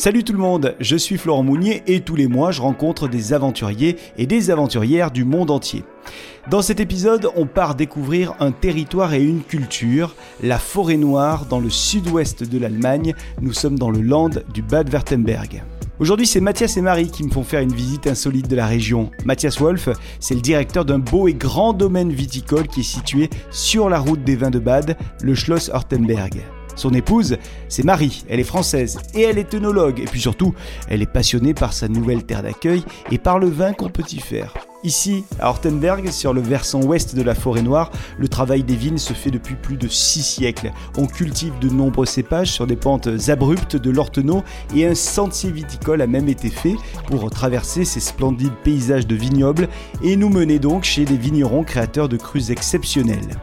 Salut tout le monde, je suis Florent Mounier et tous les mois je rencontre des aventuriers et des aventurières du monde entier. Dans cet épisode, on part découvrir un territoire et une culture, la forêt noire dans le sud-ouest de l'Allemagne. Nous sommes dans le land du Bad-Württemberg. Aujourd'hui, c'est Mathias et Marie qui me font faire une visite insolite de la région. Mathias Wolf, c'est le directeur d'un beau et grand domaine viticole qui est situé sur la route des vins de Bade, le Schloss Hortenberg. Son épouse, c'est Marie, elle est française et elle est œnologue et puis surtout, elle est passionnée par sa nouvelle terre d'accueil et par le vin qu'on peut y faire. Ici, à Hortenberg, sur le versant ouest de la forêt noire, le travail des vignes se fait depuis plus de six siècles. On cultive de nombreux cépages sur des pentes abruptes de l'Ortenau et un sentier viticole a même été fait pour traverser ces splendides paysages de vignobles et nous mener donc chez des vignerons créateurs de crus exceptionnels.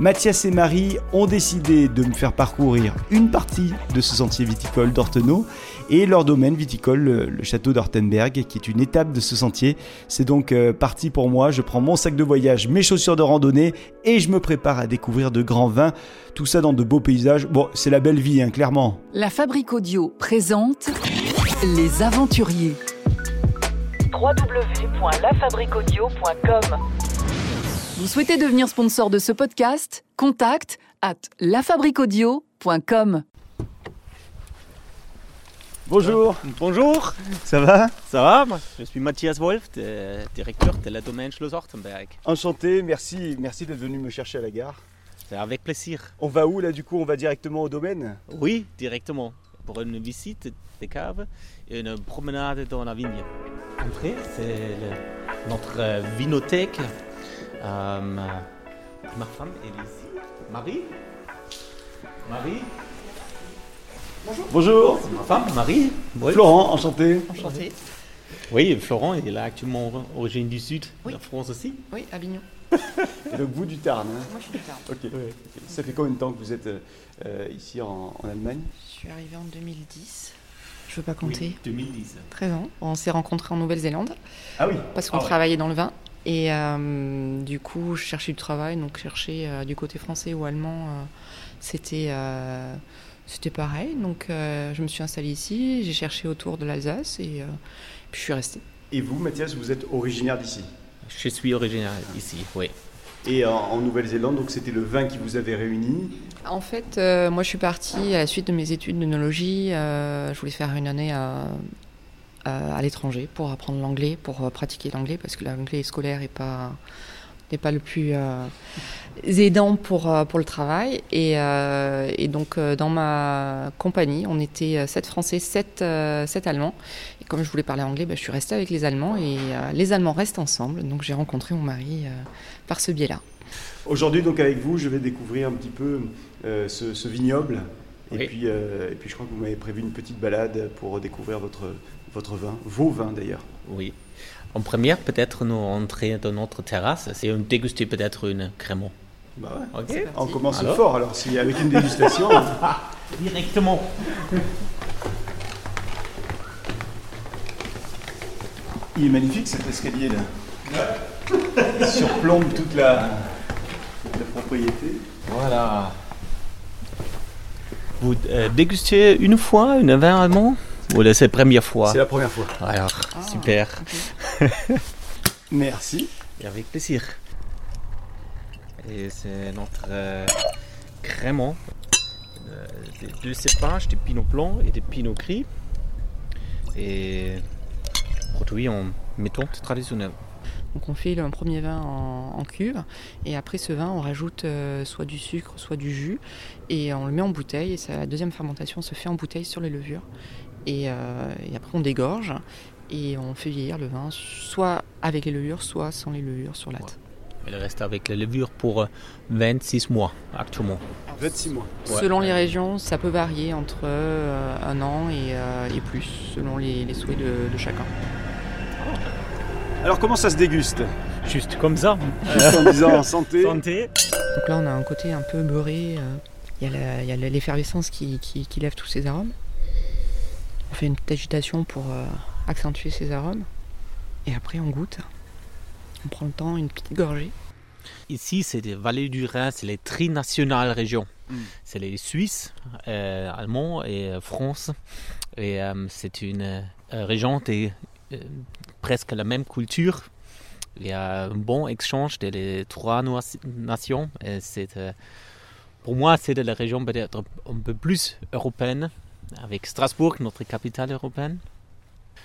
Mathias et Marie ont décidé de me faire parcourir une partie de ce sentier viticole d'Ortenau et leur domaine viticole, le, château d'Ortenberg, qui est une étape de ce sentier. C'est donc euh, parti pour moi. Je prends mon sac de voyage, mes chaussures de randonnée et je me prépare à découvrir de grands vins. Tout ça dans de beaux paysages. Bon, c'est la belle vie, hein, clairement. La Fabrique Audio présente Les Aventuriers. www.lafabriqueaudio.com vous souhaitez devenir sponsor de ce podcast? Contact at lafabriquaudio.com. Bonjour. Bonjour. Ça va? Ça va Je suis Mathias Wolf, directeur de la domaine Schloss Hortenberg. Enchanté, merci, merci d'être venu me chercher à la gare. C'est avec plaisir. On va où là du coup? On va directement au domaine? Oui, directement. Pour une visite des caves et une promenade dans la vigne. Après, c'est notre vinothèque euh, ma femme, elle est ici. Marie Marie Bonjour. Bonjour. Ma femme, Marie. Florent, enchanté. Enchanté. Oui, Florent, il est là actuellement origine du sud, de la France aussi. Oui, Avignon. Et donc vous du Tarn hein Moi je suis du Tarn. Ok. Ça fait combien de temps que vous êtes euh, ici en, Allemagne? Je suis arrivée en 2010. Je ne veux pas compter. 2010. 13 ans. On s'est rencontrés en Nouvelle-Zélande. Ah oui. Parce qu'on ah travaillait dans le vin. Et euh, du coup, je cherchais du travail, donc chercher euh, du côté français ou allemand, euh, c'était c'était pareil. Donc je me suis installée ici, j'ai cherché autour de l'Alsace et puis je suis restée. Et vous, Mathias, vous êtes originaire d'ici? Je suis originaire d'ici, oui. Et en, Nouvelle-Zélande, donc c'était le vin qui vous avait réuni? En fait, moi je suis partie à la suite de mes études d'œnologie. je voulais faire une année à à l'étranger pour apprendre l'anglais, pour euh, pratiquer l'anglais, parce que l'anglais scolaire n'est pas n'est pas le plus euh, aidant pour, euh, pour le travail. Et, et donc, dans ma compagnie, on était 7 Français, 7, 7 Allemands. Et comme je voulais parler anglais, bah, je suis restée avec les Allemands et les Allemands restent ensemble. Donc, j'ai rencontré mon mari par ce biais-là. Aujourd'hui, donc, avec vous, je vais découvrir un petit peu ce, ce, vignoble. Et, puis, et puis, je crois que vous m'avez prévu une petite balade pour découvrir votre, votre vin, vos vins d'ailleurs. Oui. En première, peut-être nous entrer dans notre terrasse, c'est déguster peut-être une crémant. Bah ouais. On commence fort alors, si avec une dégustation. Directement. Il est magnifique cet escalier là. Il surplombe toute la, la propriété. Voilà. Vous euh, dégustez une fois une vin allemand? C'est la première fois C'est la première fois. Alors, ah, super. Merci. Et avec plaisir. Et c'est notre euh, crément. Euh, deux cépages, des pinot blancs et des pinot gris. Et produit en méthode traditionnelle. Donc on fait un premier vin en, cuve et après ce vin on rajoute euh, soit du sucre, soit du jus et on le met en bouteille et la deuxième fermentation se fait en bouteille sur les levures euh, et, après, on dégorge et on fait vieillir le vin, soit avec les levures, soit sans les levures sur latte. Il reste avec les levures pour 26 euh, mois actuellement. 26 mois. Selon les régions, ça peut varier entre euh, un an et, plus, selon les, souhaits de, chacun. Alors comment ça se déguste? Juste comme ça. Juste en disant santé. santé. Donc là on a un côté un peu beurré. Il y a l'effervescence qui, qui lève tous ces arômes. On fait une petite agitation pour euh, accentuer ces arômes. Et après, on goûte. On prend le temps, une petite gorgée. Ici, c'est des vallées du Rhin, c'est les trinationales régions. Mm. C'est les Suisses, euh, Allemands et euh, France. Et c'est une région de presque la même culture. Il y a un bon échange des les trois nations. Et c'est, pour moi, c'est la région peut-être un peu plus européenne, avec Strasbourg, notre capitale européenne.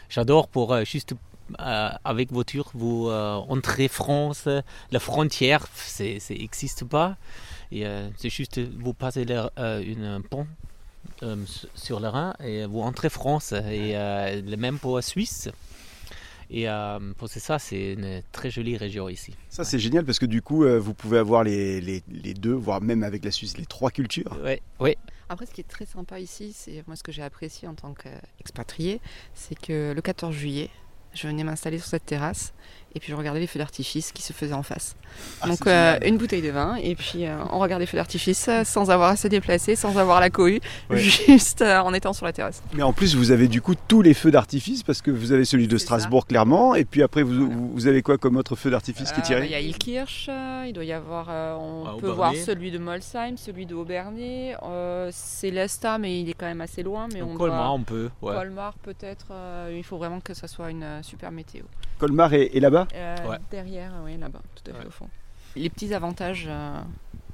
J'adore pour juste euh, avec voiture, vous euh, entrez France, la frontière, c'est n'existe pas. Euh, c'est juste vous passez une pont sur le Rhin et vous entrez France. Et le même pour la Suisse. Et pour ça, c'est une très jolie région ici. Ça, c'est génial parce que du coup, vous pouvez avoir les, les, les, deux, voire même avec la Suisse, les trois cultures. Oui, oui. Après, ce qui est très sympa ici, c'est moi ce que j'ai apprécié en tant qu'expatrié, c'est que le 14 juillet, je venais m'installer sur cette terrasse et puis je regardais les feux d'artifice qui se faisaient en face. Ah, Donc euh, une bouteille de vin et puis euh, on regardait les feux d'artifice euh, sans avoir à se déplacer, sans avoir la cohue, juste en étant sur la terrasse. Mais en plus vous avez du coup tous les feux d'artifice parce que vous avez celui de Strasbourg clairement et puis après vous, vous avez quoi comme autre feu d'artifice qui est tiré? Il y a Ilkirch, il doit y avoir, on ah, peut voir celui de Molsheim, celui de Aubernay, Célesta mais il est quand même assez loin. Mais on Colmar on peut. Colmar peut-être, il faut vraiment que ça soit une super météo. Colmar est, là-bas euh, Derrière, oui, là-bas, tout à fait au fond. Les petits avantages euh,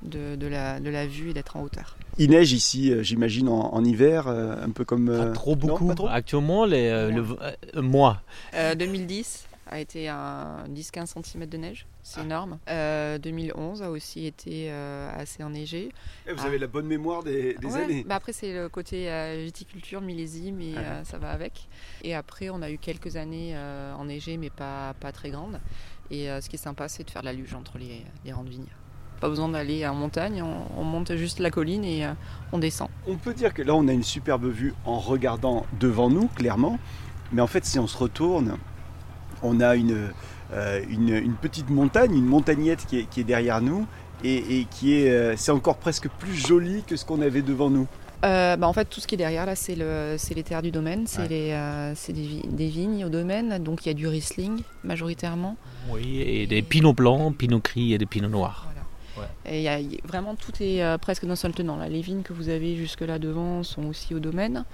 de, la, de la vue et d'être en hauteur. Il neige ici, euh, j'imagine, en, hiver, un peu comme. Pas trop beaucoup. Actuellement, les, le mois. 2010 a été à 10-15 cm de neige, c'est ah. énorme. 2011 a aussi été assez enneigé. Et vous avez la bonne mémoire des, années. Bah après c'est le côté viticulture, millésime et ah. ça va avec. Et après on a eu quelques années enneigées mais pas, pas très grandes. Et ce qui est sympa c'est de faire de la luge entre les, les rangs de vignes. Pas besoin d'aller en montagne, on, monte juste la colline et on descend. On peut dire que là on a une superbe vue en regardant devant nous clairement. Mais en fait si on se retourne, on a euh, une, une, petite montagne, une montagnette qui est, derrière nous et, qui est, euh, c'est encore presque plus joli que ce qu'on avait devant nous. Euh, bah en fait, tout ce qui est derrière là, c'est, le, c'est les terres du domaine, c'est, les, c'est des, vignes au domaine, donc il y a du Riesling majoritairement. Oui, et des pinots blancs, pinots gris et des pinots noirs. Et y a, vraiment tout est presque d'un seul tenant. Là. Les vignes que vous avez jusque là devant sont aussi au domaine.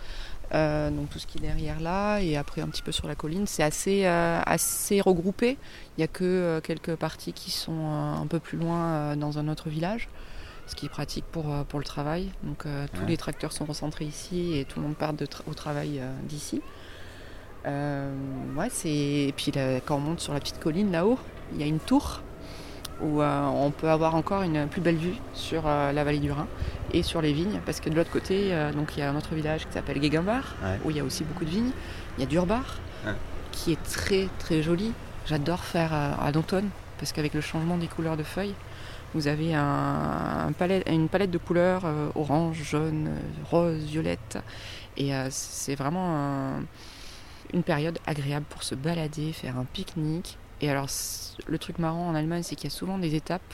Euh, donc tout ce qui est derrière là et après un petit peu sur la colline, c'est assez, euh, assez regroupé. Il n'y a que euh, quelques parties qui sont un peu plus loin dans un autre village, ce qui est pratique pour, pour le travail. Donc tous les tracteurs sont recentrés ici et tout le monde part de au travail d'ici. ouais, c'est... Et puis quand on monte sur la petite colline là-haut, il y a une tour où on peut avoir encore une plus belle vue sur la vallée du Rhin et sur les vignes, parce que de l'autre côté, euh, donc il y a un autre village qui s'appelle Gegenbar, où il y a aussi beaucoup de vignes. Il y a Durbar, qui est très très joli. J'adore faire à, l'automne, parce qu'avec le changement des couleurs de feuilles, vous avez un, une palette de couleurs euh, orange, jaune, rose, violette. Et euh, c'est vraiment une période agréable pour se balader, faire un pique-nique. Et alors, le truc marrant en Allemagne, c'est qu'il y a souvent des étapes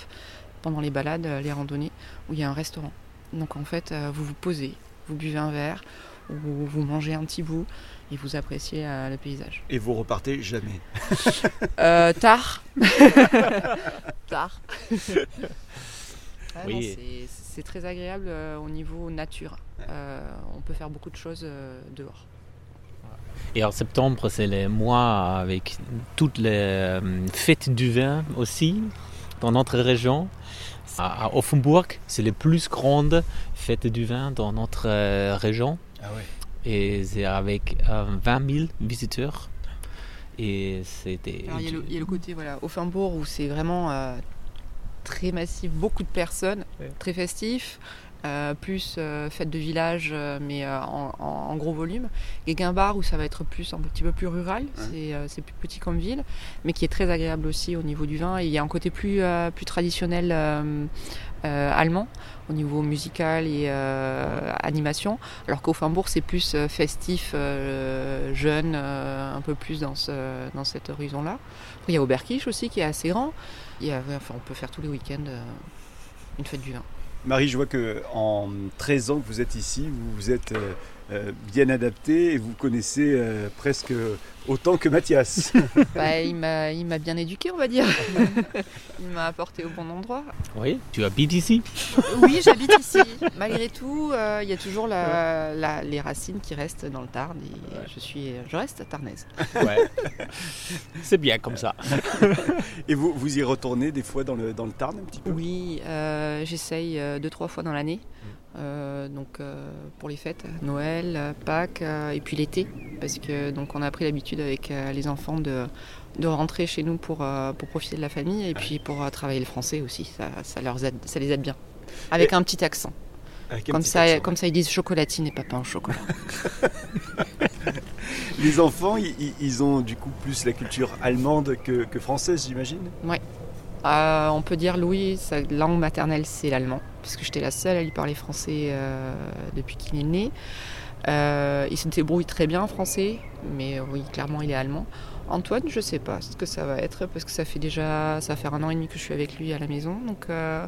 pendant les balades, les randonnées, où il y a un restaurant. Donc en fait, euh, vous vous posez, vous buvez un verre, ou vous mangez un petit bout et vous appréciez euh, le paysage. Et vous repartez jamais euh, Tard. tard. oui. C'est très agréable au niveau nature. on peut faire beaucoup de choses dehors. Et en septembre, c'est les mois avec toutes les fêtes du vin aussi dans notre région. À Offenburg, c'est la plus grande fête du vin dans notre euh, région. Ah Et c'est avec 20 euh, 000 visiteurs. Et c'était. Il y, a le côté, voilà, Offenburg où c'est vraiment euh, très massif, beaucoup de personnes, très festif. Euh, plus euh, fête de village, euh, mais en, gros volume. Et Guimbar, où ça va être plus un petit peu plus rural, c'est plus petit comme ville, mais qui est très agréable aussi au niveau du vin. Et il y a un côté plus, plus traditionnel allemand au niveau musical et animation, alors qu'au c'est plus festif, jeune, un peu plus dans, ce, dans cet horizon-là. Il y a Oberkirch aussi qui est assez grand. Il y a, enfin, on peut faire tous les week-ends une fête du vin. Marie, je vois que en 13 ans que vous êtes ici, vous vous êtes euh, bien adapté et vous connaissez euh, presque Autant que Mathias. Bah, il m'a il m'a bien éduqué, on va dire. il m'a apporté au bon endroit. Oui, tu habites ici? Oui, j'habite ici. Malgré tout, euh, il y a toujours la- la- les racines qui restent dans le Tarn et je, suis, je reste tarnaise. Ouais. C'est bien comme ça. Et vous, vous y retournez des fois dans le, dans le Tarn un petit peu? Oui, euh, j'essaye euh, deux, trois fois dans l'année. Euh, donc euh, pour les fêtes, Noël, Pâques euh, et puis l'été. Parce que donc on a pris l'habitude avec euh, les enfants de, de rentrer chez nous pour, euh, pour profiter de la famille et puis pour euh, travailler le français aussi. Ça, ça, leur aide, ça les aide bien. Avec un petit accent. Un Comme petit ça, accent. comme ça, ils disent chocolatine et pas pain au chocolat. Les enfants, ils, ont du coup plus la culture allemande que, que française, j'imagine? Euh, on peut dire Louis, sa langue maternelle c'est l'allemand, parce que j'étais la seule à lui parler français euh, depuis qu'il est né. Euh, il se débrouille très bien en français, mais oui, clairement il est allemand. Antoine, je sais pas ce que ça va être, parce que ça fait déjà, ça va faire un an et demi que je suis avec lui à la maison, donc euh,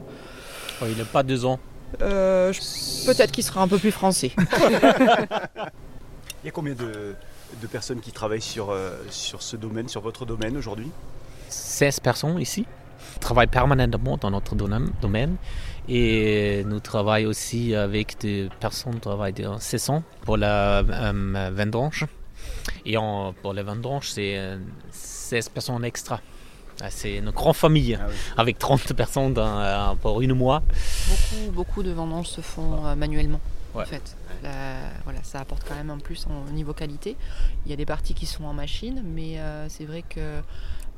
Oh, il n'a pas deux ans. euh, je- peut-être qu'il sera un peu plus français. Il y a combien de, de personnes qui travaillent sur, euh, sur ce domaine, sur votre domaine aujourd'hui? 16 personnes ici travaillent permanentement dans notre domaine- et nous travaillons aussi avec des personnes qui travaillent en saison pour la euh, vendange. Et en- pour la vendange, c'est euh, 16 personnes extra. Ah, C'est une grande famille Ah oui. avec 30 personnes dans, euh, pour une mois. Beaucoup, beaucoup de vendanges se font euh, manuellement. Ouais. En fait, La- voilà, ça apporte quand même un plus en niveau qualité. Il y a des parties qui sont en machine, mais euh, c'est vrai que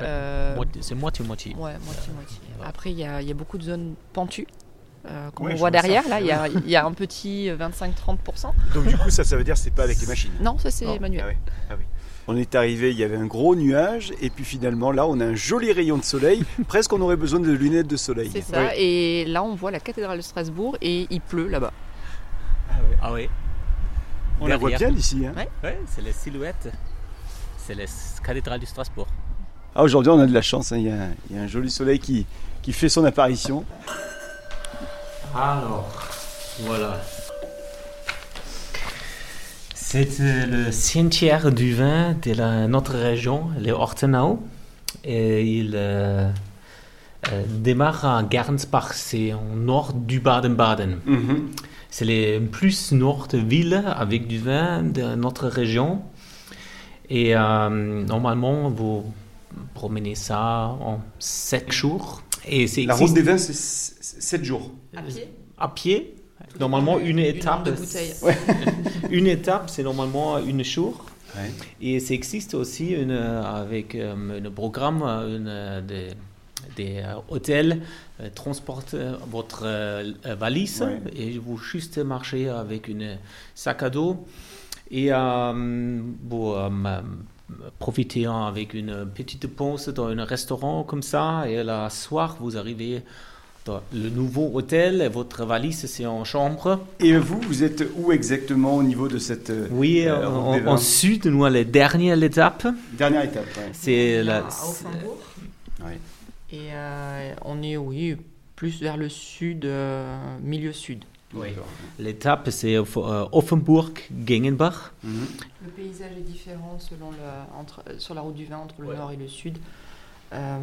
euh, Moitié- C'est moitié-moitié. ouais, moitié moitié. Ouais. Après, il y a, il y a beaucoup de zones pentues. euh, comme Ouais, on je voit ça. derrière, là, il y a, il y a un petit 25-30%. Donc du coup, ça, ça veut dire que c'est pas avec les machines Non, ça c'est manuel. Ah oui. Ah oui. On est arrivé, il y avait un gros nuage, et puis finalement, là, on a un joli rayon de soleil. Presque, on aurait besoin de lunettes de soleil. C'est ça. Oui. Et là, on voit la cathédrale de Strasbourg et il pleut là-bas. Ah oui. On la voit bien d'ici. hein. Ouais. Ouais, c'est la silhouette. C'est la cathédrale du Strasbourg. Ah, Aujourd'hui, on a de la chance. hein. Il, y a, il y a un joli soleil qui, qui fait son apparition. Alors, voilà. C'est euh, le cimetière du vin de la- notre région, les Ortenau. Et il euh, euh, démarre à Gernsbach, c'est au nord du Baden-Baden. Mhm. C'est les plus nord de ville avec du vin de notre région. Et euh, normalement, vous promenez ça en 7 jours. Et c'est La route des vins, c'est 7 jours. À pied à pied. Normalement, une étape. de. Une étape, c'est normalement une jour. Ouais. Et ça existe aussi une, euh, avec euh, un programme, euh, une, euh, des, des euh, hôtels euh, transportent euh, votre euh, valise Ouais. et vous juste marchez avec une sac à dos et euh, profitez avec une petite pause dans un restaurant comme ça et le soir vous arrivez dans le nouveau hôtel et votre valise c'est en chambre. Et vous, vous êtes où exactement au niveau de cette Oui, euh, en- ensuite nous la dernière étape dernière étape ouais. c'est On est la, à. Et euh, on est, oui, plus vers le sud, euh, milieu sud. L'étape, c'est euh, Offenburg-Gengenbach. Mhm. Le paysage est différent selon le, entre, euh, sur la route du vin entre le Ouais. nord et le sud. Euh,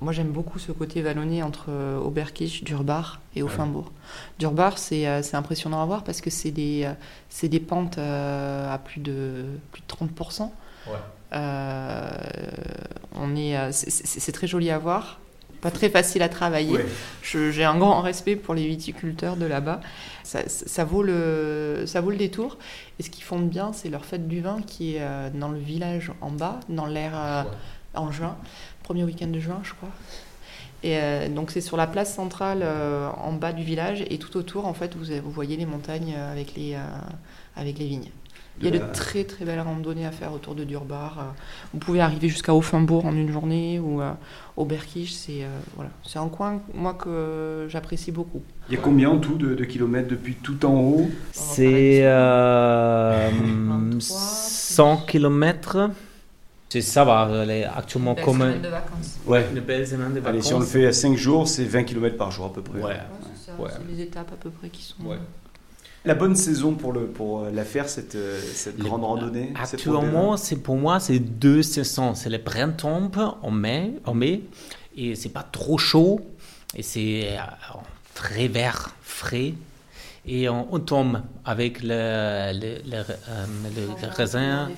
moi, j'aime beaucoup ce côté vallonné entre Oberkirch, Durbach et Offenbourg. Durbach, c'est c'est impressionnant à voir parce que c'est des, c'est des pentes à plus de, plus de 30%. Euh, on est, c'est très joli à voir, pas très facile à travailler. Ouais. J'ai un grand respect pour les viticulteurs de là-bas. Ça, ça- ça vaut le, ça vaut le détour. Et ce qu'ils font de bien, c'est leur fête du vin qui est euh, dans le village en bas, dans l'air euh, en juin, premier week-end de juin, je crois. Et euh, donc c'est sur la place centrale euh, en bas du village et tout autour, en fait, vous, vous voyez les montagnes euh, avec les, euh, avec les vignes. Il y a de la- très très belles randonnées à faire autour de Durbar. euh, Vous pouvez arriver jusqu'à Offenbourg en une journée ou euh, au Berkich. C'est euh, voilà, c'est un coin moi que j'apprécie beaucoup. Il y a combien en tout de, de kilomètres depuis tout en haut? C'est euh, 23, 100 km. C'est ça va, elle est actuellement Belle comme semaine de vacances. Ouais. une belle semaine de Allez, vacances. si on le fait à 5 jours, c'est 20 km par jour à peu près. Ouais. Ouais, c'est ça, Ouais. c'est les étapes à peu près qui sont. Ouais. La bonne saison pour, le, pour euh, la faire, cette, euh, cette grande randonnée Actuellement, c'est pour moi, c'est deux saisons. C'est le printemps en mai, en mai et c'est pas trop chaud et c'est euh, très vert, frais. Et en automne, avec le, le, le, euh, le- le raisin.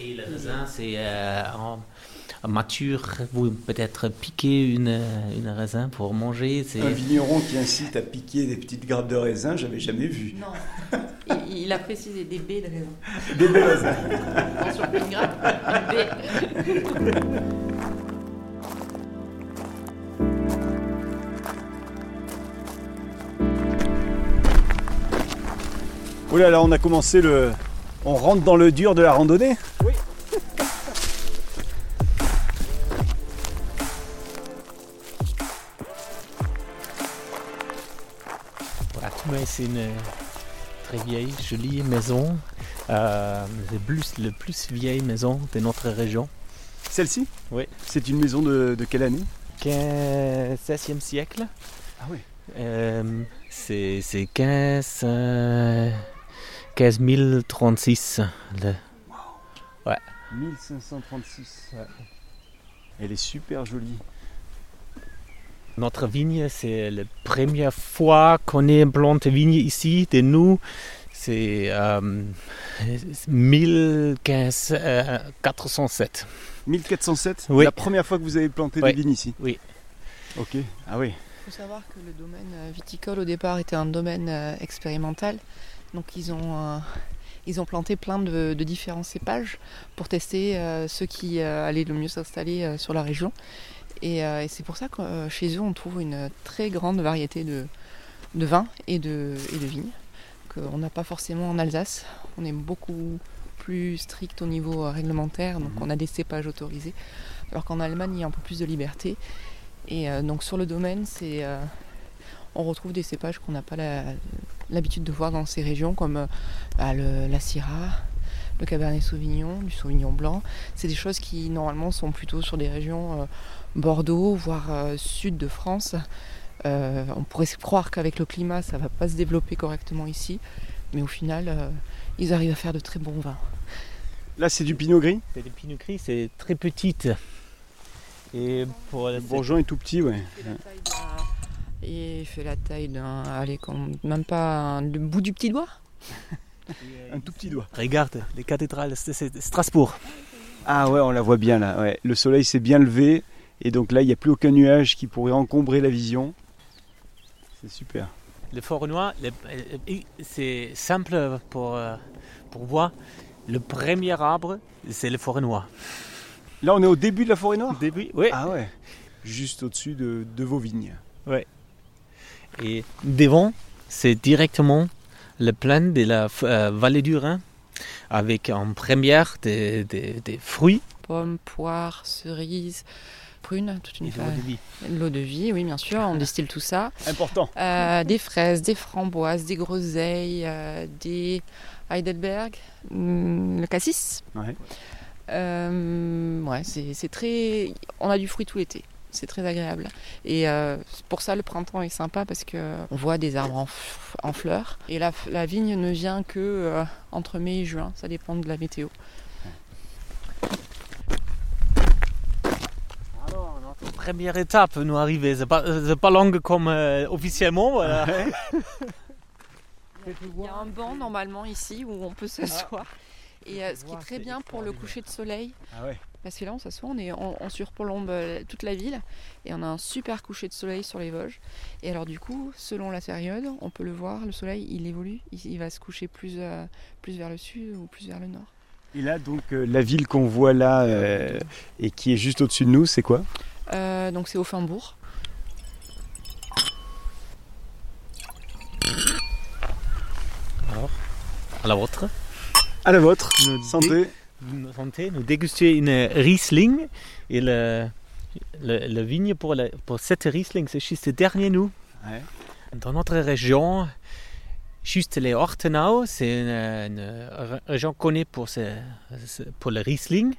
Et le raisin, c'est euh, en- en mature. Vous peut-être piquer une, une raisin pour manger. C'est Un vigneron qui incite à piquer des petites grappes de raisin, j'avais jamais vu. Non. il, il a précisé des baies de raisin. Des belles raisins. Attention, une grappe, une baie. Oh là là, on a commencé le. On rentre dans le dur de la randonnée c'est une très vieille, jolie maison. Euh, c'est plus, le plus vieille maison de notre région. Celle-ci? Oui. C'est une maison de, de quelle année? 15, 16e siècle. Ah oui. Euh, c'est c'est 15, euh, 15 036. le- 1536. Elle est super jolie. Notre vigne, c'est la première fois qu'on ait planté vigne ici de nous. C'est euh, 1500, euh, 407. 1407 Oui. La première fois que vous avez planté Oui. des vignes ici Oui. Ok. Ah oui. Il faut savoir que le domaine euh, viticole au départ était un domaine euh, expérimental. Donc ils ont, euh, ils ont planté plein de, de différents cépages pour tester euh, ceux qui euh, allaient le mieux s'installer euh, sur la région. Et, euh, et c'est pour ça que euh, chez eux on trouve une très grande variété de, de vins et de, et de vignes qu'on n'a pas forcément en Alsace. On est beaucoup plus strict au niveau euh, réglementaire, donc Mhm. on a des cépages autorisés. Alors qu'en Allemagne il y a un peu plus de liberté. Et donc sur le domaine, c'est, on retrouve des cépages qu'on n'a pas l'habitude de voir dans ces régions, comme bah, le- la Syrah, le Cabernet Sauvignon, du Sauvignon blanc. C'est des choses qui normalement sont plutôt sur des régions Bordeaux, voire euh, sud de France. Euh, on pourrait se croire qu'avec le climat, ça va pas se développer correctement ici, mais au final, euh, ils arrivent à faire de très bons vins. Là, c'est du pinot gris C'est des Pinot Gris, c'est très petite. Et pour Le bourgeon est tout petit, ouais. Il fait la taille d'un, allez, même pas un- le bout du petit doigt. Un tout petit doigt. Regarde, les cathédrales, c'est c'est Strasbourg. Ah ouais, on la voit bien là. Ouais. Le soleil s'est bien levé et donc là, il n'y a plus aucun nuage qui pourrait encombrer la vision. C'est super. Le Fornois, le- euh, c'est simple pour, euh, pour voir. Le premier arbre, c'est le Fornois. Là, on est au début de la forêt noire? Début, oui. Ah ouais. Juste au-dessus de, de vos vignes. Et devant, c'est directement le plain de la euh, vallée du Rhin, avec en première des, des- des fruits Pommes, poires, cerises, prunes, toute une et de l'eau de vie. l'eau de vie, oui, bien sûr, on distille tout ça. Important. Euh, des fraises, des framboises, des groseilles, euh, des Heidelberg, hum, le cassis. Ouais. Euh, ouais, c'est très. On a du fruit tout l'été. C'est très agréable. Et euh, pour ça, le printemps est sympa parce que on voit des arbres en, fleurs. Et la, la vigne ne vient que euh, entre mai et juin. Ça dépend de la météo. Alors, notre première étape nous arrivée. C'est pas, c'est pas longue comme euh, officiellement. Voilà. Il y a un banc normalement ici où on peut s'asseoir. Et euh, ce qui est très bien pour le coucher de soleil, Ah ouais. parce que là on s'assoit, on, est, on, on surplombe euh, toute la ville et on a un super coucher de soleil sur les Vosges. Et alors du coup, selon la période, on peut le voir, le soleil il évolue, il, il va se coucher plus, euh, plus vers le sud ou plus vers le nord. Et là, donc, euh, la ville qu'on voit là euh, et qui est juste au-dessus de nous, c'est quoi? Euh, donc c'est au Finbourg. À la vôtre. À la vôtre. Nous Santé. Nous, santé, nous déguster une Riesling. Et le, le, le vigne pour, la- pour cette Riesling, c'est juste le dernier nous. Ouais. Dans notre région, juste les Ortenau, c'est une, une région connue pour, ce- pour le Riesling.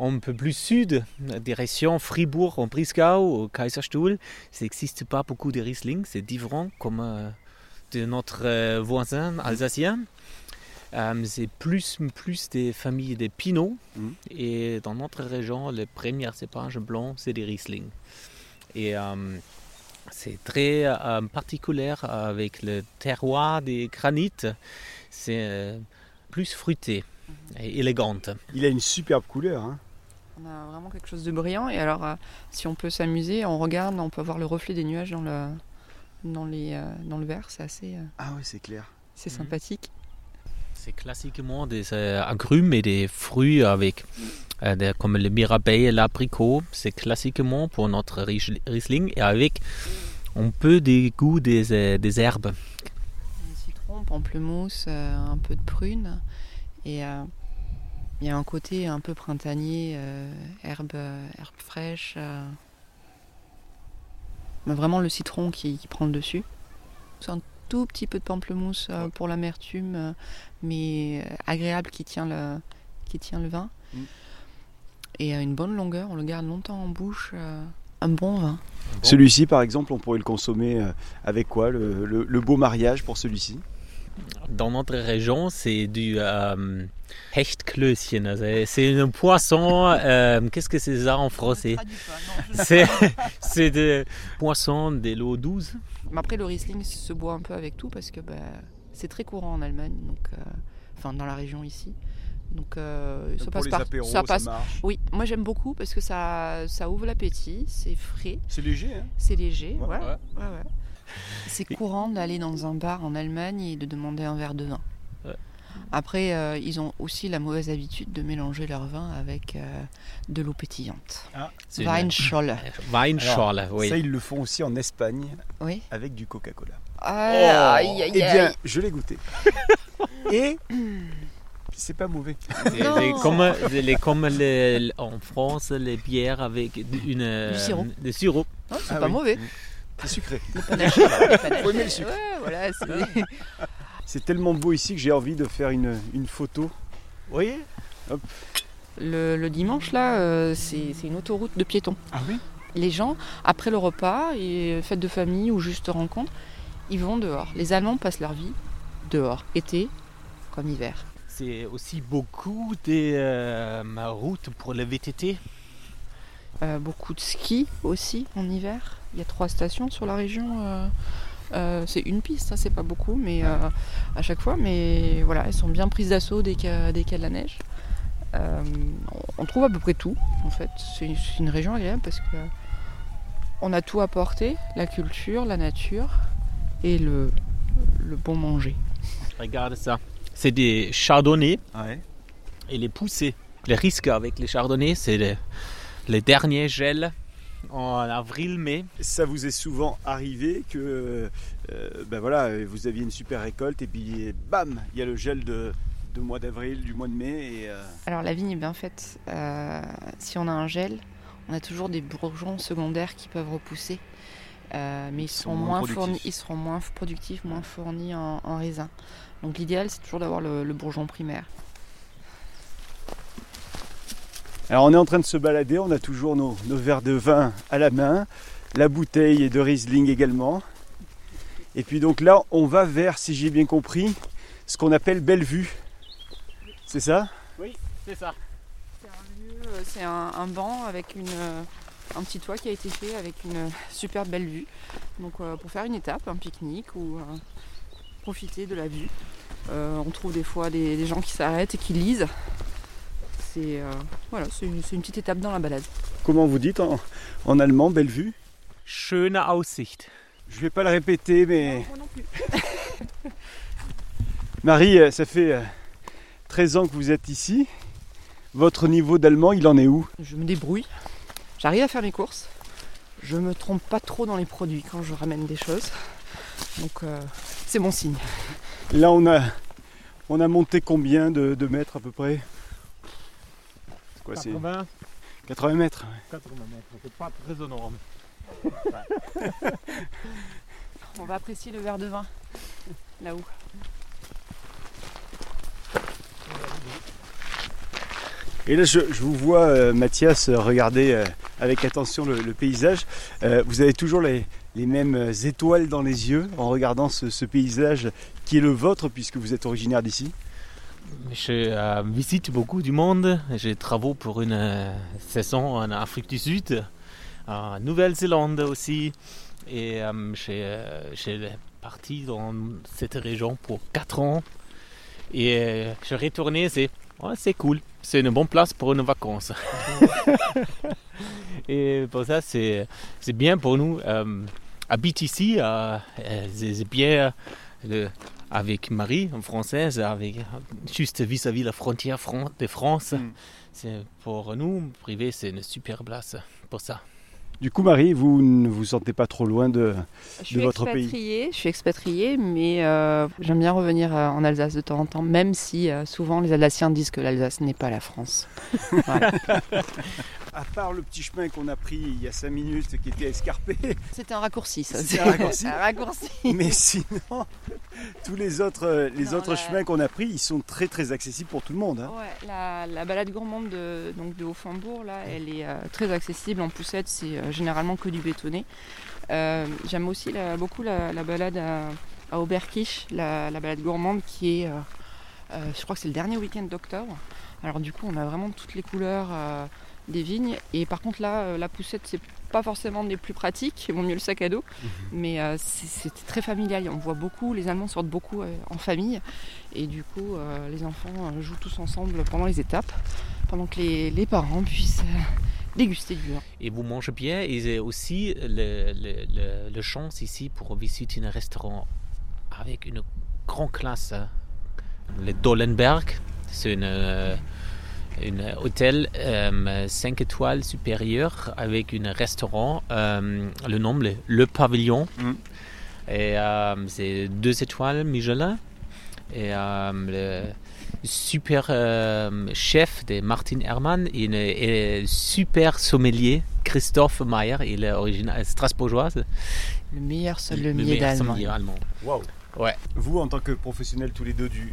Un peu plus sud, des régions Fribourg, en Brisgau, au Kaiserstuhl, ça n'existe pas beaucoup de Riesling, c'est différent comme euh, de notre euh, voisin alsacien. Euh, c'est plus, plus des familles des pinots. Mhm. Et dans notre région, les premières cépages blancs, c'est des Riesling. Et euh, c'est très euh, particulier avec le terroir des granites. C'est plus fruité et élégante. Il a une superbe couleur. hein. On a vraiment quelque chose de brillant. Et alors, euh, si on peut s'amuser, on regarde, on peut voir le reflet des nuages dans le, dans les, euh, dans le verre. C'est assez, euh, Ah ouais, c'est clair. c'est Mhm. sympathique. C'est classiquement des agrumes et des fruits avec, des- comme le mirabelle et l'abricot. C'est classiquement pour notre Ries- Riesling et avec un peu des goûts des, des herbes. Du citron, pamplemousse, un peu de prune. Et euh, il y a un côté un peu printanier, euh, herbe, euh, herbe fraîche. euh. Mais vraiment le citron qui, qui prend le dessus. C'est un tout petit peu de pamplemousse euh, pour l'amertume, mais agréable qui tient le, qui tient le vin. Mm. Et à une bonne longueur, on le garde longtemps en bouche. euh, un bon vin. Celui-ci, par exemple, on pourrait le consommer avec quoi le, le- le beau mariage pour celui-ci? Dans notre région, c'est du euh, Hechtklößchen. C'est- un poisson. euh, Qu'est-ce que c'est ça en français? C'est des poissons de l'eau douce. Mais après, le Riesling se boit un peu avec tout parce que bah, c'est très courant en Allemagne, donc, euh, enfin dans la région ici. Donc euh, ça passe par- apéros, ça passe. marche. Oui, moi j'aime beaucoup parce que ça, ça ouvre l'appétit, c'est frais, C'est léger, hein c'est léger. Ouais. ouais, Ouais. C'est courant d'aller dans un bar en Allemagne et de demander un verre de vin. Ouais. Après, euh, ils ont aussi la mauvaise habitude de mélanger leur vin avec euh, de l'eau pétillante. C'est une- Weinschorle. Weinschorle, oui. Ça, ils le font aussi en Espagne Oui. avec du Coca-Cola. Ah, aïe, aïe, Eh bien, je l'ai goûté. Et c'est pas mauvais. C'est comme, les- comme les- en France, les bières avec une, euh, sirop. de sirop. Oh, c'est Ah pas oui. mauvais. C'est sucré. Faut aimer le sucre. Ouais, voilà, c'est- C'est tellement beau ici que j'ai envie de faire une, une photo. Oui. Le, le dimanche, là, euh, c'est c'est une autoroute de piétons. Ah oui? Les gens, après le repas, et fête de famille ou juste rencontre, ils vont dehors. Les Allemands passent leur vie dehors, été comme hiver. C'est aussi beaucoup de euh, routes pour le VTT. Euh, beaucoup de ski aussi en hiver. Il y a trois stations sur la région. euh, euh, c'est une piste, hein, c'est pas beaucoup, mais à chaque fois. Mais voilà, elles sont bien prises d'assaut dès qu'il y, a- y de la neige. On- trouve à peu près tout, en fait. C'est une, c'est une région agréable parce que on a tout apporté la culture, la nature et le, le bon manger. Regarde ça. C'est des chardonnays Ouais. et les poussées. Le risque avec les chardonnays, c'est le, le dernier gel en avril-mai. Ça vous est souvent arrivé que euh, ben voilà, vous aviez une super récolte et puis bam, il y a le gel de, de mois d'avril, du mois de mai. Et, euh, Alors la vigne est bien faite. Euh, si on a un gel, on a toujours des bourgeons secondaires qui peuvent repousser. Euh, mais ils, sont sont moins fournis, ils seront moins productifs, moins fournis en, en raisin. Donc l'idéal, c'est toujours d'avoir le, le bourgeon primaire. Alors on est en train de se balader, on a toujours nos, nos verres de vin à la main, la bouteille de Riesling également. Et puis donc là, on va vers, si j'ai bien compris, ce qu'on appelle Bellevue. C'est ça? C'est ça. C'est un, un banc avec une, euh, un petit toit qui a été fait avec une super belle vue. Donc euh, pour faire une étape, un pique-nique ou euh, profiter de la vue. Euh, on trouve des fois des, des gens qui s'arrêtent et qui lisent. C'est euh, voilà, c'est une, une petite étape dans la balade. Comment vous dites en, en allemand Bellevue? Schöne Aussicht. Je vais pas le répéter, mais Marie, euh, ça fait euh, 13 ans que vous êtes ici. Votre niveau d'allemand, il en est où? Je me débrouille. J'arrive à faire mes courses. Je me trompe pas trop dans les produits quand je ramène des choses. Donc euh, c'est bon signe. Là, on a, on a monté combien de, de mètres à peu près? C'est quoi, c'est 80, 80 mètres. 80 mètres, c'est pas très énorme. On va apprécier le verre de vin là-haut. Et là, je, je vous vois, euh, Mathias, euh, regarder euh, avec attention le, le paysage. Euh, vous avez toujours les, les mêmes étoiles dans les yeux en regardant ce, paysage qui est le vôtre puisque vous êtes originaire d'ici Je euh, visite beaucoup du monde. J'ai travaillé pour une euh, saison en Afrique du Sud, en Nouvelle-Zélande aussi. Et euh, j'ai parti dans cette région pour 4 ans. Et je suis retourné, c'est c'est cool. C'est une bonne place pour une vacances. et pour ça, c'est bien pour nous. Habiter ici, euh, c'est bien euh, avec Marie, en française, avec, juste vis-à-vis la frontière de France. Mm. C'est Pour nous, privé, c'est une super place pour ça. Du coup, Marie, vous ne vous sentez pas trop loin de, votre pays? Je suis expatriée, mais euh, j'aime bien revenir euh, en Alsace de temps en temps, même si euh, souvent les Alsaciens disent que l'Alsace n'est pas la France. à part le petit chemin qu'on a pris il y a 5 minutes qui était escarpé. C'était un raccourci, ça. C'est un raccourci. un raccourci. Mais sinon, tous les autres, les autres chemins qu'on a pris, ils sont très très accessibles pour tout le monde. Hein. Ouais, la, balade gourmande de, donc de Haut-Fambourg, là, elle est très accessible. En poussette, c'est généralement que du bétonné. Euh, j'aime aussi beaucoup la, balade à, à Auberkisch, la, balade gourmande qui est, euh, euh, je crois que c'est le dernier week-end d'octobre. Alors du coup, on a vraiment toutes les couleurs des vignes. Et par contre là, la poussette, c'est pas forcément des plus pratiques, il vaut mieux le sac à dos, mhm. mais c'est très familial. On voit beaucoup, les Allemands sortent beaucoup en famille, et du coup, les enfants jouent tous ensemble pendant les étapes, pendant que les, les parents puissent déguster du vin. Et vous mangez bien et aussi le, le, le, chance ici pour visiter un restaurant avec une grande classe. Hein. Le Dollenberg, c'est un hôtel 5 euh, étoiles supérieur avec un restaurant, euh, le nom, le, Pavillon. Mm. Et euh, c'est deux étoiles Michelin. Et le, super euh, chef de Martin Hermann et, un super sommelier Christophe Mayer, il est originaire strasbourgeois. Le meilleur sommelier allemand. Wow. Ouais. Vous, en tant que professionnel tous les deux du,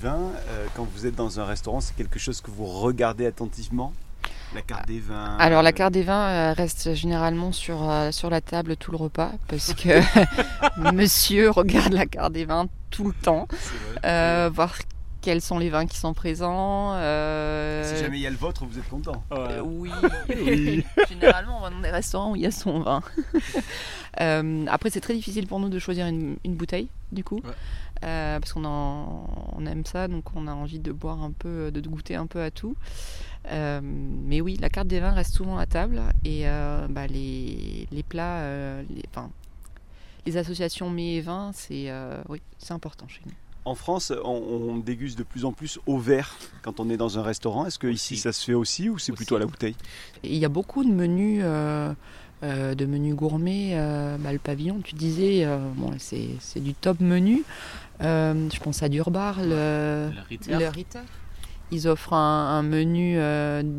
vin, euh, quand vous êtes dans un restaurant, c'est quelque chose que vous regardez attentivement? La carte des vins Alors la euh, carte des vins reste généralement sur, sur la table tout le repas parce que monsieur regarde la carte des vins tout le temps, voir quels sont les vins qui sont présents. Euh, si jamais il y a le vôtre, vous êtes content. Euh, oui. Généralement, on va dans des restaurants où il y a son vin. Euh, après, c'est très difficile pour nous de choisir une, bouteille, du coup. parce qu'on on aime ça, donc on a envie de boire un peu, de goûter un peu à tout. mais oui, la carte des vins reste souvent à table et bah, les, les, plats, les, enfin, les associations mets et vins, c'est oui, c'est important chez nous. En France, on, déguste de plus en plus au verre quand on est dans un restaurant. Est-ce que ici ça se fait aussi ou c'est plutôt à la bouteille? Il y a beaucoup de menus, euh, euh, de menus gourmets. Euh, bah, le pavillon, tu disais, bon, c'est du top menu. je pense à Durbar, le, le Ritter. Ils offrent un, menu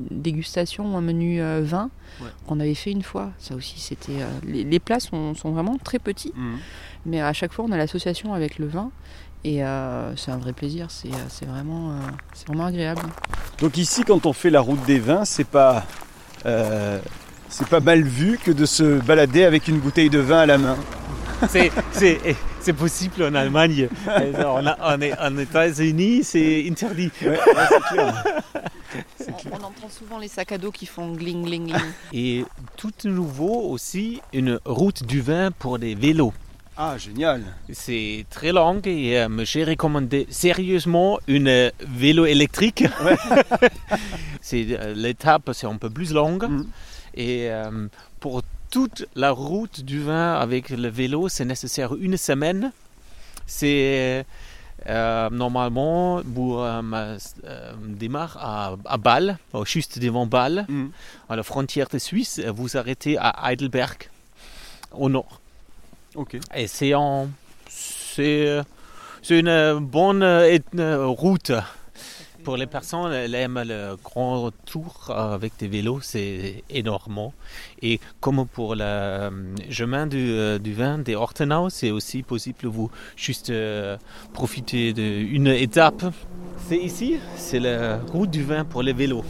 dégustation, un menu vin qu'on avait fait une fois. Ça aussi, c'était. Les, plats sont, vraiment très petits, mmh. mais à chaque fois, on a l'association avec le vin. Et euh, c'est un vrai plaisir, c'est euh, vraiment, euh, vraiment agréable. Donc ici, quand on fait la route des vins, c'est pas, c'est pas mal vu que de se balader avec une bouteille de vin à la main. C'est possible en Allemagne. En, en, États-Unis, c'est interdit. On, entend souvent les sacs à dos qui font gling gling gling. Et tout nouveau aussi, une route du vin pour les vélos. Ah, génial. C'est très long et euh, j'ai recommandé sérieusement une euh, vélo électrique. c'est euh, l'étape, c'est un peu plus longue. Mm. Et pour toute la route du vin avec le vélo, c'est nécessaire une semaine. C'est normalement pour démarre à, à Bâle, juste devant Bâle, mm. à la frontière de Suisse. Vous arrêtez à Heidelberg, au nord. Et c'est c'est une bonne route pour les personnes, elles aiment le grand tour avec des vélos, c'est énorme. Et comme pour le chemin du, du vin des Ortenau, c'est aussi possible vous juste euh, profiter d'une étape. C'est ici, c'est la route du vin pour les vélos.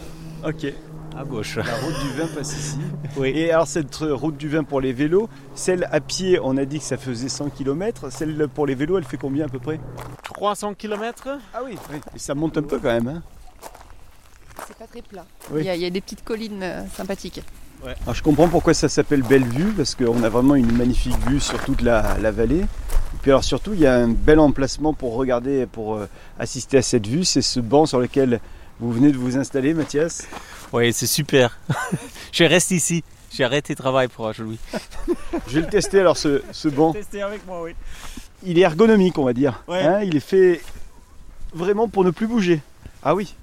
Ok. À gauche. La route du vin passe ici. Oui. Et alors cette route du vin pour les vélos, celle à pied, on a dit que ça faisait 100 km. Celle pour les vélos, elle fait combien à peu près? 300 km Ah oui, Et ça monte un peu quand même. hein. C'est pas très plat. Oui. Il, y a, il y a des petites collines euh, sympathiques. Alors je comprends pourquoi ça s'appelle Belle Vue, parce qu'on a vraiment une magnifique vue sur toute la, la vallée. Et puis alors surtout, il y a un bel emplacement pour regarder, pour euh, assister à cette vue. C'est ce banc sur lequel vous venez de vous installer, Mathias? Oui, c'est super. je reste ici. J'ai arrêté le travail pour aujourd'hui. Je vais le tester alors ce, ce banc. Tester avec moi, oui. Il est ergonomique, on va dire. Ouais. Hein, il est fait vraiment pour ne plus bouger. Ah oui.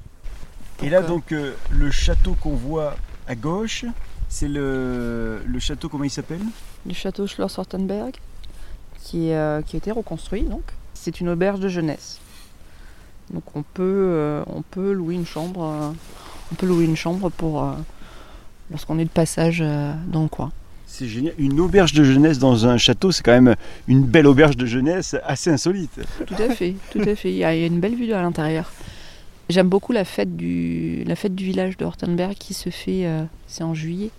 Et là donc euh, le château qu'on voit à gauche, c'est le, le château comment il s'appelle? Du château Schloss-Hortenberg, qui, est, euh, qui a été reconstruit. donc. C'est une auberge de jeunesse. Donc on peut, euh, on peut louer une chambre. On peut louer une chambre pour euh, lorsqu'on est de passage euh, dans le coin. C'est génial. Une auberge de jeunesse dans un château, c'est quand même une belle auberge de jeunesse assez insolite. Tout à fait, tout à fait. Il y a une belle vue à l'intérieur. J'aime beaucoup la fête du, la fête du village de Hortenberg qui se fait, euh, c'est en juillet,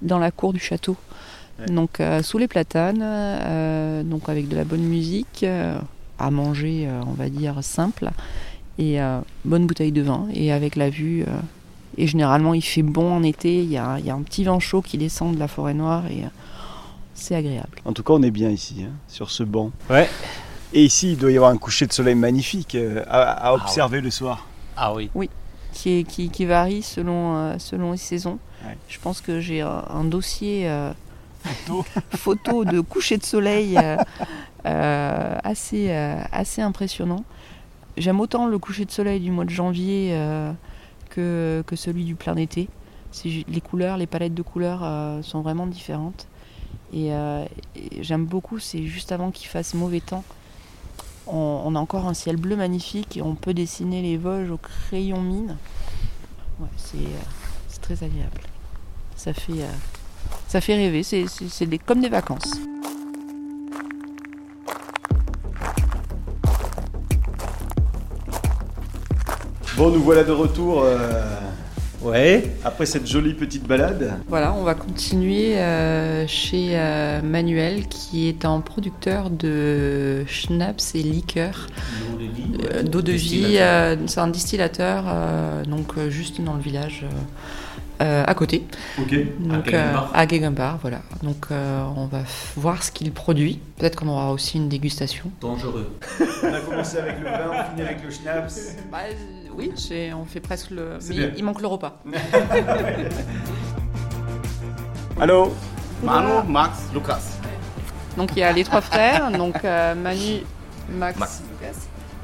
dans la cour du château. Ouais. Donc euh, sous les platanes, euh, donc avec de la bonne musique, à manger, on va dire simple, et bonne bouteille de vin, et avec la vue. Et généralement il fait bon en été, il y a, il y a un petit vent chaud qui descend de la forêt noire, et euh, c'est agréable. En tout cas, on est bien ici, hein, sur ce banc. Ouais. Et ici, il doit y avoir un coucher de soleil magnifique euh, à, à observer le soir. Ah oui. qui, est- qui, qui varie selon, euh, selon les saisons. Ouais. Je pense que j'ai un, un dossier euh, Photo. photo de coucher de soleil euh, euh, assez, euh, assez impressionnant. J'aime autant le coucher de soleil du mois de janvier euh, que, celui du plein été. Les couleurs, les palettes de couleurs euh, sont vraiment différentes. Et, euh, et j'aime beaucoup, c'est juste avant qu'il fasse mauvais temps. On, a encore un ciel bleu magnifique et on peut dessiner les Vosges au crayon mine. Euh, c'est très agréable. Ça fait, ça fait rêver, c'est comme des vacances. Bon, nous voilà de retour euh, Ouais. après cette jolie petite balade. Voilà, on va continuer euh, chez euh, Manuel qui est un producteur de schnapps et liqueurs d'eau de vie. euh, c'est un distillateur, euh, donc euh, juste dans le village euh, euh, à côté. Ok. Donc, euh, à Gegenbach, voilà. Donc euh, on va voir ce qu'il produit. Peut-être qu'on aura aussi une dégustation. Dangereux. On a commencé avec le vin, on finit avec le schnapps. Bah, oui, on fait presque le. Mais il manque le repas. Allô Manu, Max, Lukas. Donc il y a les trois frères, donc euh, Manu, Max, Max. Lucas,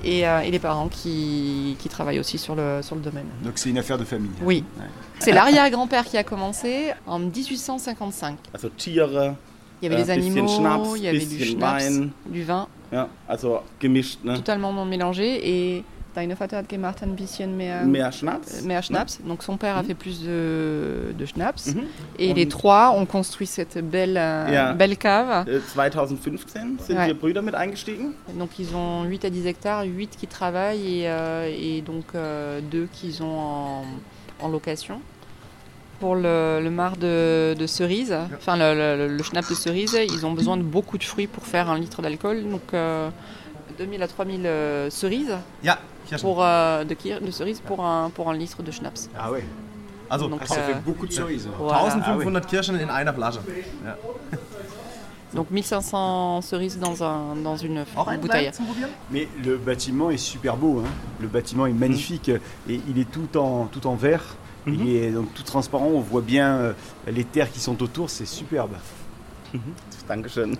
et, euh, et les parents qui, qui travaillent aussi sur le, sur le domaine. Donc c'est une affaire de famille. Oui. Ouais. C'est l'arrière-grand-père qui a commencé en 1855. Also Tiere, Il y avait des animaux, Schnaps, il y avait du Wein. du vin, ja, also gemischt, ne? totalement non mélangé. Et deine Vater hat gemacht ein bisschen mehr, Mehr Schnaps. euh, mehr Schnaps. Donc son père a fait plus de, de schnapps. Mhm. Et les trois ont construit cette belle, euh, Ja. belle cave. Äh, 2015 sind Ouais. wir Brüder mit eingestiegen. Donc ils ont 8 à 10 hectares, 8 qui travaillent et, euh, et donc 2 qu'ils ont en, en location. Pour le, le marc de, de cerise, enfin le, le, le schnapp de cerise, ils ont besoin de beaucoup de fruits pour faire un litre d'alcool. Donc euh, 2000 à 3000 euh, cerises Pour, euh, de, kir- de cerises pour un, pour un litre de schnapps. Ah ouais. Also Donc, Ah, ça euh, fait beaucoup de cerises. voilà. 1500 Kirschen in einer Flasche. Ja. Donc 1500 cerises dans, un, dans une, bouteille. Mais le bâtiment est super beau. hein. Le bâtiment est magnifique et il est tout en, tout en verre. Il est donc tout transparent. On voit bien euh, les terres qui sont autour. C'est superbe. Dankeschön.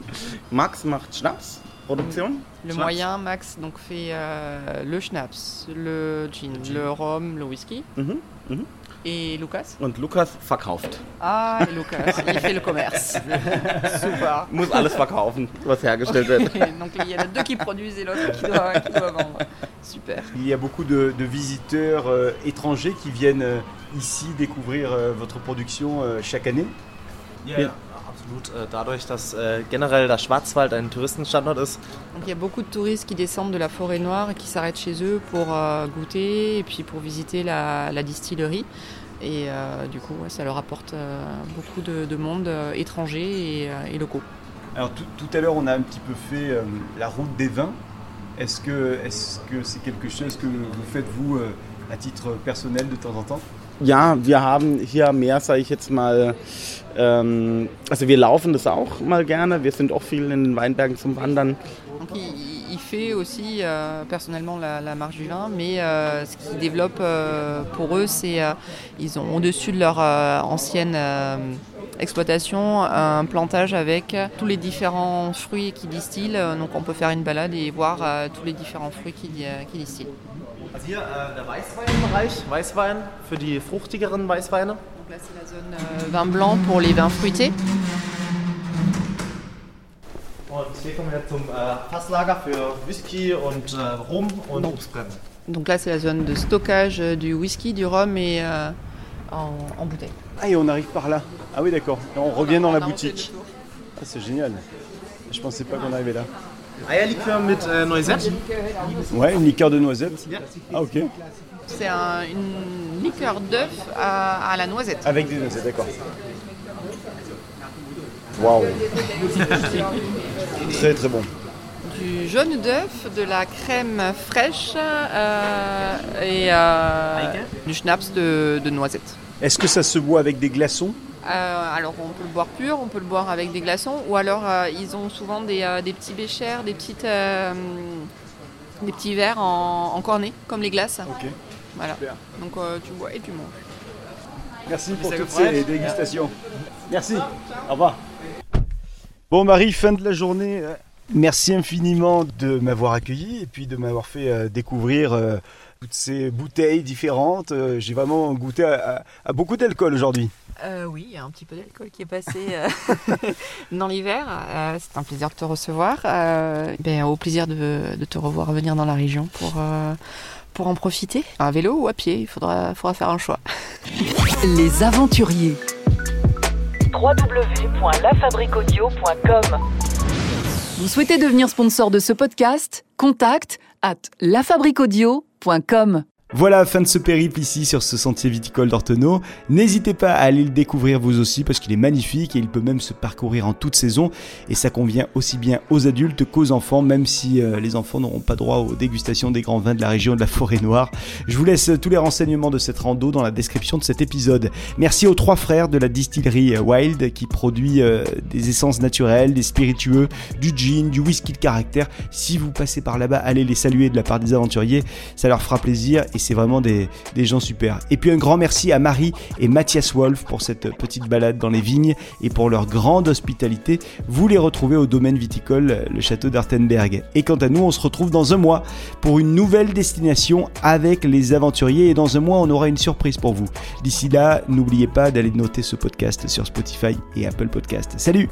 Max macht Schnaps, Produktion. Le Schnaps. moyen, Max, donc fait euh, le schnapps, le gin, le rhum, le whisky. Mhm. Mhm. Et Lucas Und Lukas verkauft. Ah, et Lucas, il fait le commerce. Super. Muss alles verkaufen, was hergestellt wird. donc il y en a deux qui produisent et l'autre qui doit, qui doit vendre. Super. Il y a beaucoup de, de visiteurs euh, étrangers qui viennent euh, ici découvrir euh, votre production euh, chaque année. Ja, absolut. Äh, Dadurch, dass äh, generell der Schwarzwald ein Touristenstandort ist, Donc il y a beaucoup de touristes qui descendent de la forêt noire et qui s'arrêtent chez eux pour euh, goûter et puis pour visiter la, la distillerie. Et euh, du coup, ouais, ça leur apporte euh, beaucoup de, de monde euh, étranger et, euh, et locaux. Alors tout, tout à l'heure, on a un petit peu fait euh, la route des vins. Est-ce que est-ce que c'est quelque chose que vous faites vous euh, à titre personnel de temps en temps? Ja, wir haben hier mehr, sage ich jetzt mal, ähm, also wir laufen das auch mal gerne. Wir sind auch viel in den Weinbergen zum Wandern. Donc il, fait aussi euh, personnellement la, la marche du vin, mais euh, ce qu'ils développent euh, pour eux, c'est euh, ils ont au-dessus de leur euh, ancienne euh, exploitation un plantage avec tous les différents fruits qu'ils distillent. Donc on peut faire une balade et voir tous les différents fruits euh, qu'ils distillent. Also hier äh, der Weißweinbereich, Weißwein für die fruchtigeren Weißweine. Donc là c'est la zone euh, vin blanc pour les vins fruités. Und hier kommen wir zum äh, Fasslager für Whisky und äh, Rum und Obstbrände. Donc là c'est la zone de stockage euh, du whisky, du rhum et euh, en, en bouteille. Ah et on arrive par là. Ah oui d'accord. On revient dans la boutique. Ah, c'est génial. Je pensais pas qu'on arrivait là. Eierlikör mit äh, Noisette. Ouais, une liqueur de noisette. Ah ok. C'est un- une liqueur d'œuf à, à la noisette. Avec des noisettes, d'accord. Waouh. très très bon. Du jaune d'œuf, de la crème fraîche euh, et euh, du schnapps de, de noisette. Est-ce que ça se boit avec des glaçons? Euh, alors on peut le boire pur, on peut le boire avec des glaçons, ou alors euh, ils ont souvent des, euh, des petits béchers, des, petites, euh, des petits verres en, en cornet, comme les glaces. Ok. Voilà. Super. Donc euh, tu bois et tu manges. Merci pour toutes ces dégustations. Merci. Au revoir. Bon Marie, fin de la journée. Merci infiniment de m'avoir accueilli et puis de m'avoir fait découvrir euh, toutes ces bouteilles différentes. Euh, J'ai vraiment goûté à, à- à beaucoup d'alcool aujourd'hui. Euh, oui, il y a un petit peu d'alcool qui est passé euh, dans l'hiver. Euh, c'est un plaisir de te recevoir. Euh, ben, au plaisir de, de te revoir venir dans la région pour, euh, pour en profiter. À vélo ou à pied, il faudra, faudra faire un choix. Les aventuriers. www.lafabriquaudio.com Vous souhaitez devenir sponsor de ce podcast? Contact à lafabriquaudio.com francefineart.com. Voilà, fin de ce périple ici sur ce sentier viticole d'Ortenau. N'hésitez pas à aller le découvrir vous aussi parce qu'il est magnifique et il peut même se parcourir en toute saison. Et ça convient aussi bien aux adultes qu'aux enfants, même si euh, les enfants n'auront pas droit aux dégustations des grands vins de la région de la Forêt Noire. Je vous laisse tous les renseignements de cette rando dans la description de cet épisode. Merci aux trois frères de la distillerie euh, Wild qui produit euh, des essences naturelles, des spiritueux, du gin, du whisky de caractère. Si vous passez par là-bas, allez les saluer de la part des aventuriers. Ça leur fera plaisir c'est vraiment des, gens super. Et puis un grand merci à Marie et Mathias Wolf pour cette petite balade dans les vignes et pour leur grande hospitalité. Vous les retrouvez au domaine viticole, le château d'Artenberg. Et quant à nous, on se retrouve dans un mois pour une nouvelle destination avec les aventuriers. Et dans un mois, on aura une surprise pour vous. D'ici là, n'oubliez pas d'aller noter ce podcast sur Spotify et Apple Podcast. Salut